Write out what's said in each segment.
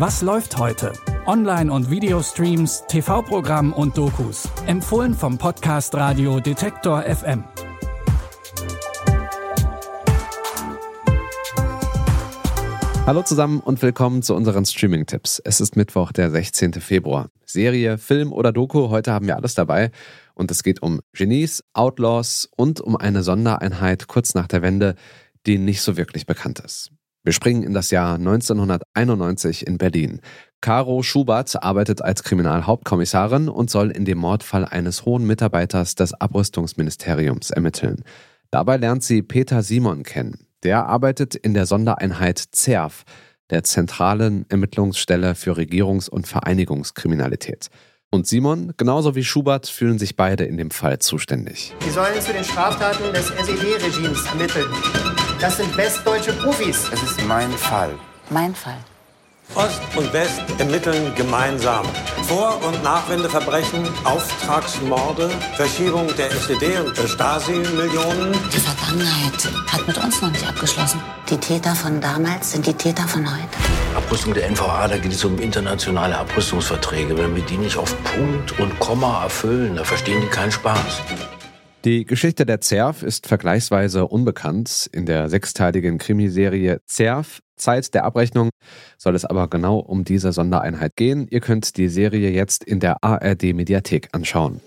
Was läuft heute? Online- und Videostreams, TV-Programm und Dokus. Empfohlen vom Podcast Radio Detektor FM. Hallo zusammen und willkommen zu unseren Streaming-Tipps. Es ist Mittwoch, der 16. Februar. Serie, Film oder Doku, heute haben wir alles dabei. Und es geht um Genies, Outlaws und um eine Sondereinheit kurz nach der Wende, die nicht so wirklich bekannt ist. Wir springen in das Jahr 1991 in Berlin. Caro Schubert arbeitet als Kriminalhauptkommissarin und soll in dem Mordfall eines hohen Mitarbeiters des Abrüstungsministeriums ermitteln. Dabei lernt sie Peter Simon kennen. Der arbeitet in der Sondereinheit ZERF, der zentralen Ermittlungsstelle für Regierungs- und Vereinigungskriminalität. Und Simon, genauso wie Schubert, fühlen sich beide in dem Fall zuständig. Sie sollen zu den Straftaten des SED-Regimes ermitteln. Das sind westdeutsche Profis. Es ist mein Fall. Mein Fall. Ost und West ermitteln gemeinsam. Vor- und Nachwendeverbrechen, Auftragsmorde, Verschiebung der SED und der Stasi-Millionen. Die Vergangenheit hat mit uns noch nicht abgeschlossen. Die Täter von damals sind die Täter von heute. Abrüstung der NVA, da geht es um internationale Abrüstungsverträge. Wenn wir die nicht auf Punkt und Komma erfüllen, da verstehen die keinen Spaß. Die Geschichte der ZERF ist vergleichsweise unbekannt. In der sechsteiligen Krimiserie ZERF Zeit der Abrechnung soll es aber genau um diese Sondereinheit gehen. Ihr könnt die Serie jetzt in der ARD Mediathek anschauen.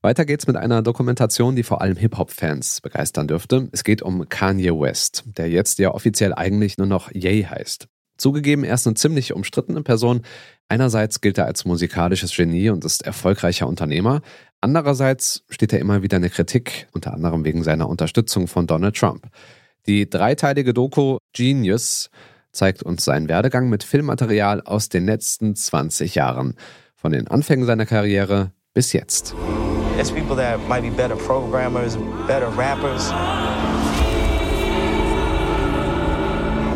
Weiter geht's mit einer Dokumentation, die vor allem Hip-Hop-Fans begeistern dürfte. Es geht um Kanye West, der jetzt ja offiziell eigentlich nur noch Ye heißt. Zugegeben, er ist eine ziemlich umstrittene Person. Einerseits gilt er als musikalisches Genie und ist erfolgreicher Unternehmer. Andererseits steht er immer wieder in der Kritik, unter anderem wegen seiner Unterstützung von Donald Trump. Die dreiteilige Doku Genius zeigt uns seinen Werdegang mit Filmmaterial aus den letzten 20 Jahren. Von den Anfängen seiner Karriere bis jetzt. There's people that might be better programmers, better rappers.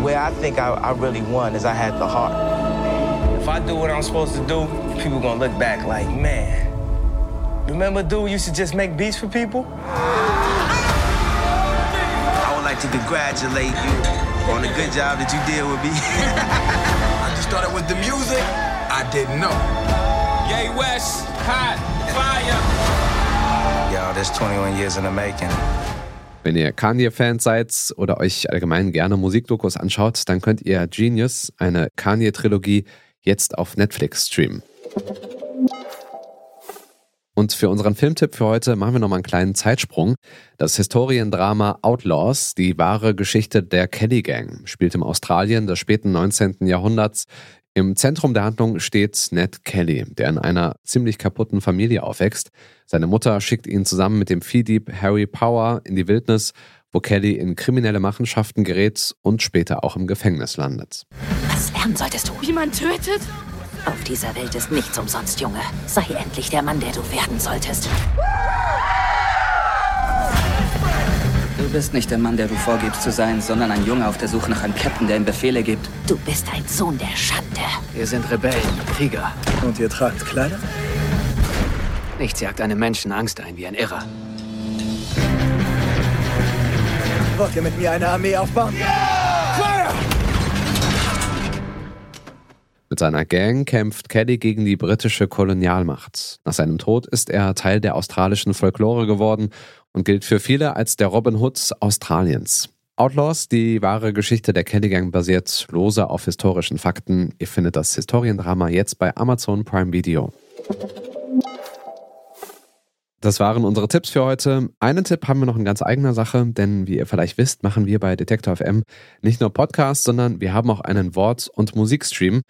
Where I think I, I really won is I had the heart. If I do what I'm supposed to do, people gonna look back like, man, remember dude used to just make beats for people? I would like to congratulate you on the good job that you did with me. I just started with the music. I didn't know. Yay West, hot, fire. Yo, that's 21 years in the making. Wenn ihr Kanye-Fans seid oder euch allgemein gerne Musikdokus anschaut, dann könnt ihr Genius, eine Kanye-Trilogie, jetzt auf Netflix streamen. Und für unseren Filmtipp für heute machen wir nochmal einen kleinen Zeitsprung. Das Historiendrama Outlaws, die wahre Geschichte der Kelly Gang, spielt im Australien des späten 19. Jahrhunderts. Im Zentrum der Handlung steht Ned Kelly, der in einer ziemlich kaputten Familie aufwächst. Seine Mutter schickt ihn zusammen mit dem Viehdieb Harry Power in die Wildnis, wo Kelly in kriminelle Machenschaften gerät und später auch im Gefängnis landet. Was lernen solltest du? Wie man tötet? Auf dieser Welt ist nichts umsonst, Junge. Sei endlich der Mann, der du werden solltest. Du bist nicht der Mann, der du vorgibst zu sein, sondern ein Junge auf der Suche nach einem Captain, der ihm Befehle gibt. Du bist ein Sohn der Schande. Wir sind Rebellen, Krieger. Und ihr tragt Kleider? Nichts jagt einem Menschen Angst ein wie ein Irrer. Wollt ihr mit mir eine Armee aufbauen? Feuer! Mit seiner Gang kämpft Kelly gegen die britische Kolonialmacht. Nach seinem Tod ist er Teil der australischen Folklore geworden und gilt für viele als der Robin Hood Australiens. Outlaws, die wahre Geschichte der Kelly Gang basiert lose auf historischen Fakten. Ihr findet das Historiendrama jetzt bei Amazon Prime Video. Das waren unsere Tipps für heute. Einen Tipp haben wir noch in ganz eigener Sache, denn wie ihr vielleicht wisst, machen wir bei Detektor FM nicht nur Podcasts, sondern wir haben auch einen Wort- und Musikstream.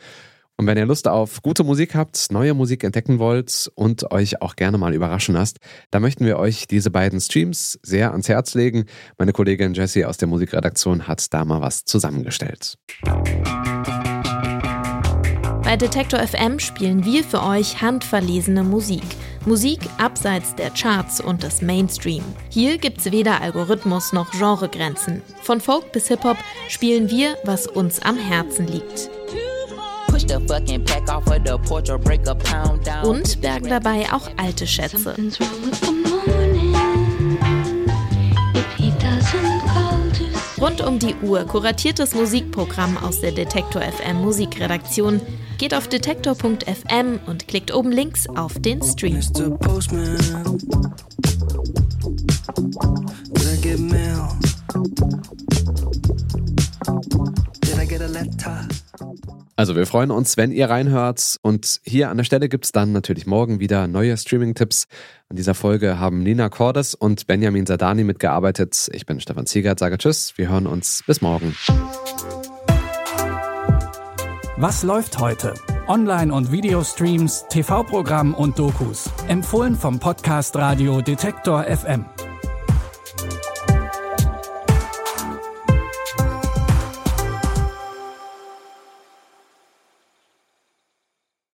Und wenn ihr Lust auf gute Musik habt, neue Musik entdecken wollt und euch auch gerne mal überraschen lasst, dann möchten wir euch diese beiden Streams sehr ans Herz legen. Meine Kollegin Jessie aus der Musikredaktion hat da mal was zusammengestellt. Bei Detektor FM spielen wir für euch handverlesene Musik. Musik abseits der Charts und des Mainstream. Hier gibt's weder Algorithmus noch Genregrenzen. Von Folk bis Hip-Hop spielen wir, was uns am Herzen liegt. Und bergen dabei auch alte Schätze. Rund um die Uhr kuratiertes Musikprogramm aus der Detektor FM Musikredaktion. Geht auf detektor.fm und klickt oben links auf den Stream. Also wir freuen uns, wenn ihr reinhört. Und hier an der Stelle gibt es dann natürlich morgen wieder neue Streaming-Tipps. An dieser Folge haben Nina Cordes und Benjamin Sadani mitgearbeitet. Ich bin Stefan Ziegert, sage Tschüss. Wir hören uns bis morgen. Was läuft heute? Online- und Videostreams, TV-Programm und Dokus. Empfohlen vom Podcast Radio Detektor FM.